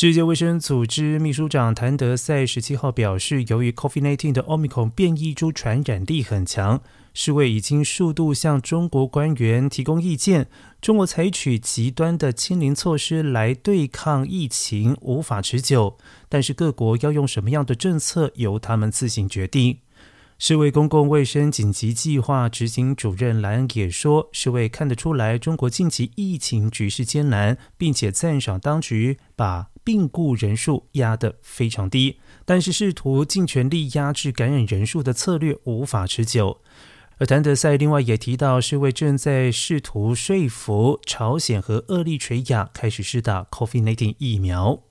世界卫生组织秘书长谭德赛十七号表示，由于 COVID-19 的 Omicron 变异株传染力很强，世卫已经数度向中国官员提供意见。中国采取极端的清零措施来对抗疫情，无法持久。但是各国要用什么样的政策，由他们自行决定。世卫公共卫生紧急计划执行主任兰也说，世卫看得出来中国近期疫情局势艰难，并且赞赏当局把病故人数压得非常低，但是试图尽全力压制感染人数的策略无法持久。而谭德赛另外也提到，世卫正在试图说服朝鲜和厄立垂亚开始施打 COVID-19 疫苗。